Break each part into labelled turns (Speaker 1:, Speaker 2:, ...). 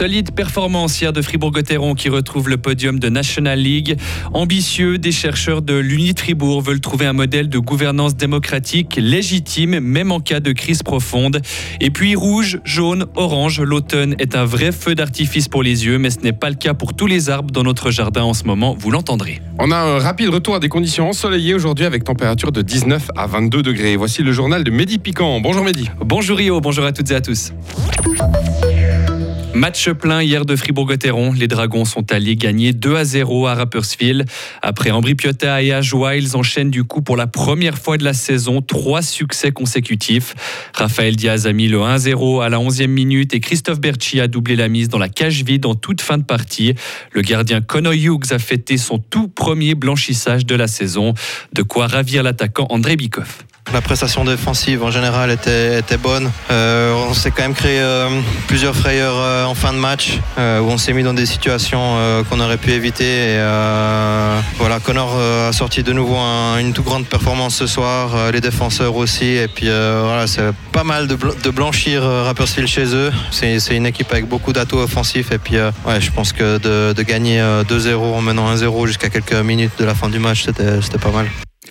Speaker 1: Solide performance hier de Fribourg-Gotteron qui retrouve le podium de National League. Ambitieux, des chercheurs de l'Uni de Fribourg veulent trouver un modèle de gouvernance démocratique légitime, même en cas de crise profonde. Et puis rouge, jaune, orange, l'automne est un vrai feu d'artifice pour les yeux, mais ce n'est pas le cas pour tous les arbres dans notre jardin en ce moment, vous l'entendrez.
Speaker 2: On a un rapide retour à des conditions ensoleillées aujourd'hui avec température de 19 à 22 degrés. Voici le journal de Mehdi Piquant. Bonjour Mehdi.
Speaker 1: Bonjour Rio, bonjour à toutes et à tous. Match plein hier de Fribourg-Gotteron. Les Dragons sont allés gagner 2 à 0 à Rapperswil. Après Ambri Piotta et Ajoie, ils enchaînent du coup pour la première fois de la saison trois succès consécutifs. Raphaël Diaz a mis le 1-0 à la 11e minute et Christophe Berchi a doublé la mise dans la cage vide en toute fin de partie. Le gardien Conor Hughes a fêté son tout premier blanchissage de la saison. De quoi ravir l'attaquant André Bikoff.
Speaker 3: La prestation défensive en général était, bonne. Euh, on s'est quand même créé euh, plusieurs frayeurs euh, en fin de match où on s'est mis dans des situations qu'on aurait pu éviter. Voilà, Connor a sorti de nouveau une toute grande performance ce soir, les défenseurs aussi. Et puis voilà, c'est pas mal de, blanchir Rapperswil chez eux. C'est une équipe avec beaucoup d'atouts offensifs. Et puis ouais, je pense que de gagner 2-0 en menant 1-0 jusqu'à quelques minutes de la fin du match, c'était pas mal.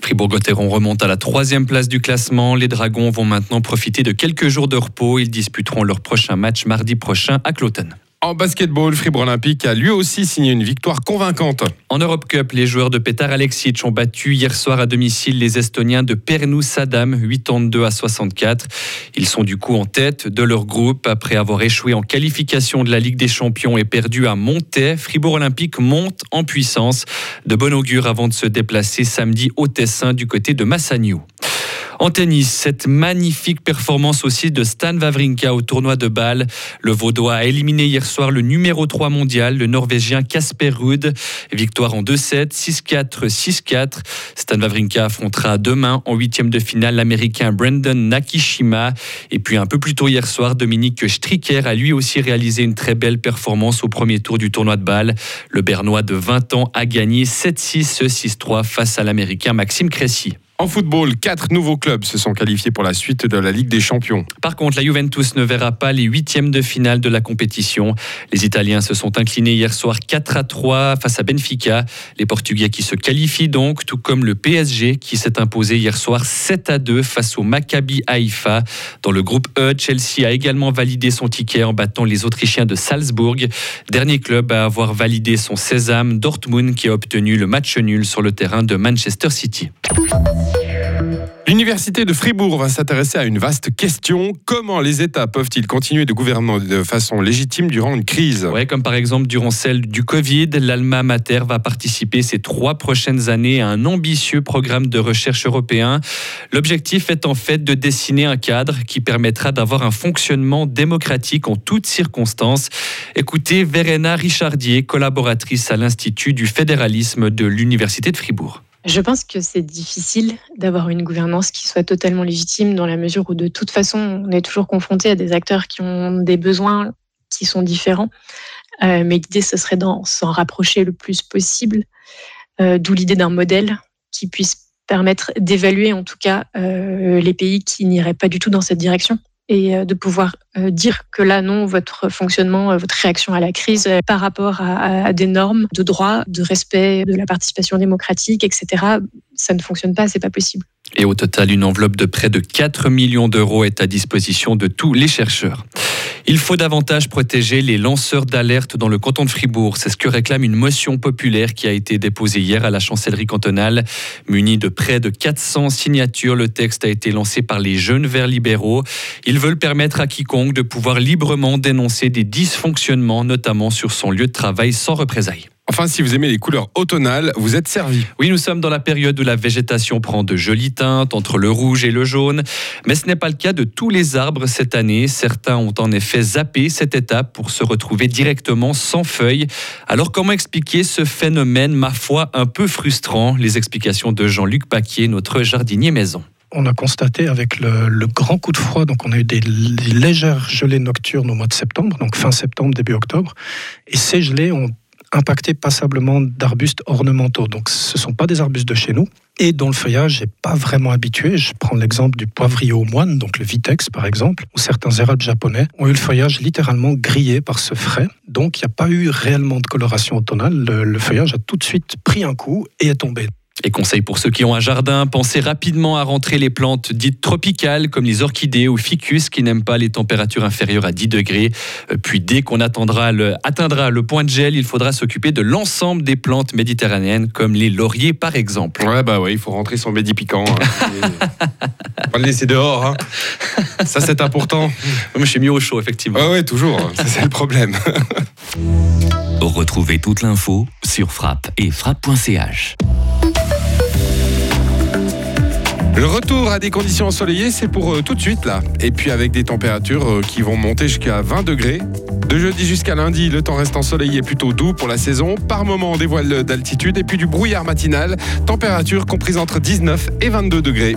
Speaker 1: Fribourg-Gotteron remonte à la troisième place du classement. Les Dragons vont maintenant profiter de quelques jours de repos. Ils disputeront leur prochain match mardi prochain à Cloton.
Speaker 2: En basketball, Fribourg Olympique a lui aussi signé une victoire convaincante.
Speaker 1: En Europe Cup, les joueurs de Petar Alexic ont battu hier soir à domicile les Estoniens de Pernous Sadam 82 à 64. Ils sont du coup en tête de leur groupe après avoir échoué en qualification de la Ligue des Champions et perdu à Montaix. Fribourg Olympique monte en puissance. De bon augure avant de se déplacer samedi au Tessin du côté de Massagnou. En tennis, cette magnifique performance aussi de Stan Wawrinka au tournoi de Bâle. Le Vaudois a éliminé hier soir le numéro 3 mondial, le Norvégien Casper Ruud. Victoire en 2-7, 6-4, 6-4. Stan Wawrinka affrontera demain en huitième de finale l'Américain Brandon Nakishima. Et puis un peu plus tôt hier soir, Dominique Stricker a lui aussi réalisé une très belle performance au premier tour du tournoi de Bâle. Le Bernois de 20 ans a gagné 7-6, 6-3 face à l'Américain Maxime Cressy.
Speaker 2: En football, quatre nouveaux clubs se sont qualifiés pour la suite de la Ligue des Champions.
Speaker 1: Par contre, la Juventus ne verra pas les huitièmes de finale de la compétition. Les Italiens se sont inclinés hier soir 4 à 3 face à Benfica. Les Portugais qui se qualifient donc, tout comme le PSG qui s'est imposé hier soir 7 à 2 face au Maccabi Haïfa. Dans le groupe E, Chelsea a également validé son ticket en battant les Autrichiens de Salzbourg. Dernier club à avoir validé son sésame, Dortmund, qui a obtenu le match nul sur le terrain de Manchester City.
Speaker 2: L'Université de Fribourg va s'intéresser à une vaste question. Comment les États peuvent-ils continuer de gouverner de façon légitime durant une crise?
Speaker 1: Comme par exemple durant celle du Covid, l'Alma Mater va participer ces trois prochaines années à un ambitieux programme de recherche européen. L'objectif est en fait de dessiner un cadre qui permettra d'avoir un fonctionnement démocratique en toutes circonstances. Écoutez Verena Richardier, collaboratrice à l'Institut du fédéralisme de l'Université de Fribourg.
Speaker 4: Je pense que c'est difficile d'avoir une gouvernance qui soit totalement légitime dans la mesure où de toute façon, on est toujours confronté à des acteurs qui ont des besoins qui sont différents. Euh, mais l'idée, ce serait d'en s'en rapprocher le plus possible, euh, d'où l'idée d'un modèle qui puisse permettre d'évaluer en tout cas euh, les pays qui n'iraient pas du tout dans cette direction et euh, de pouvoir euh, dire que là, non, votre fonctionnement, euh, votre réaction à la crise par rapport à, des normes de droit, de respect de la participation démocratique, etc., ça ne fonctionne pas, c'est pas possible.
Speaker 1: Et au total, une enveloppe de près de 4 millions d'euros est à disposition de tous les chercheurs. Il faut davantage protéger les lanceurs d'alerte dans le canton de Fribourg. C'est ce que réclame une motion populaire qui a été déposée hier à la chancellerie cantonale. Muni de près de 400 signatures, le texte a été lancé par les jeunes verts libéraux. Ils veulent permettre à quiconque de pouvoir librement dénoncer des dysfonctionnements, notamment sur son lieu de travail sans représailles.
Speaker 2: Enfin, si vous aimez les couleurs automnales, vous êtes servi.
Speaker 1: Oui, nous sommes dans la période où la végétation prend de jolies teintes entre le rouge et le jaune. Mais ce n'est pas le cas de tous les arbres cette année. Certains ont en effet zappé cette étape pour se retrouver directement sans feuilles. Alors comment expliquer ce phénomène, ma foi, un peu frustrant? Les explications de Jean-Luc Paquier, notre jardinier maison
Speaker 5: on a constaté avec le, grand coup de froid, donc on a eu des, légères gelées nocturnes au mois de septembre, donc fin septembre, début octobre, et ces gelées ont impacté passablement d'arbustes ornementaux. Donc ce ne sont pas des arbustes de chez nous et dont le feuillage n'est pas vraiment habitué. Je prends l'exemple du poivrier au moine, donc le vitex par exemple, où certains érables japonais ont eu le feuillage littéralement grillé par ce frais. Donc il n'y a pas eu réellement de coloration automnale. Le, le feuillage a tout de suite pris un coup et est tombé.
Speaker 1: Et conseil pour ceux qui ont un jardin, pensez rapidement à rentrer les plantes dites tropicales comme les orchidées ou ficus qui n'aiment pas les températures inférieures à 10 degrés. Euh, puis dès qu'on atteindra le, atteindra le point de gel, il faudra s'occuper de l'ensemble des plantes méditerranéennes comme les lauriers par exemple.
Speaker 2: Ouais bah ouais, il faut rentrer son médi piquant. Hein. pas le laisser dehors. Hein. Ça c'est important.
Speaker 1: Moi je suis mis au chaud effectivement.
Speaker 2: Ouais ouais toujours, c'est le problème.
Speaker 6: Retrouvez toute l'info sur frappe et frappe.ch.
Speaker 2: Le retour à des conditions ensoleillées, c'est pour euh, tout de suite là. Et puis avec des températures euh, qui vont monter jusqu'à 20 degrés. De jeudi jusqu'à lundi, le temps reste ensoleillé plutôt doux pour la saison. Par moments, des voiles d'altitude et puis du brouillard matinal. Température comprise entre 19 et 22 degrés.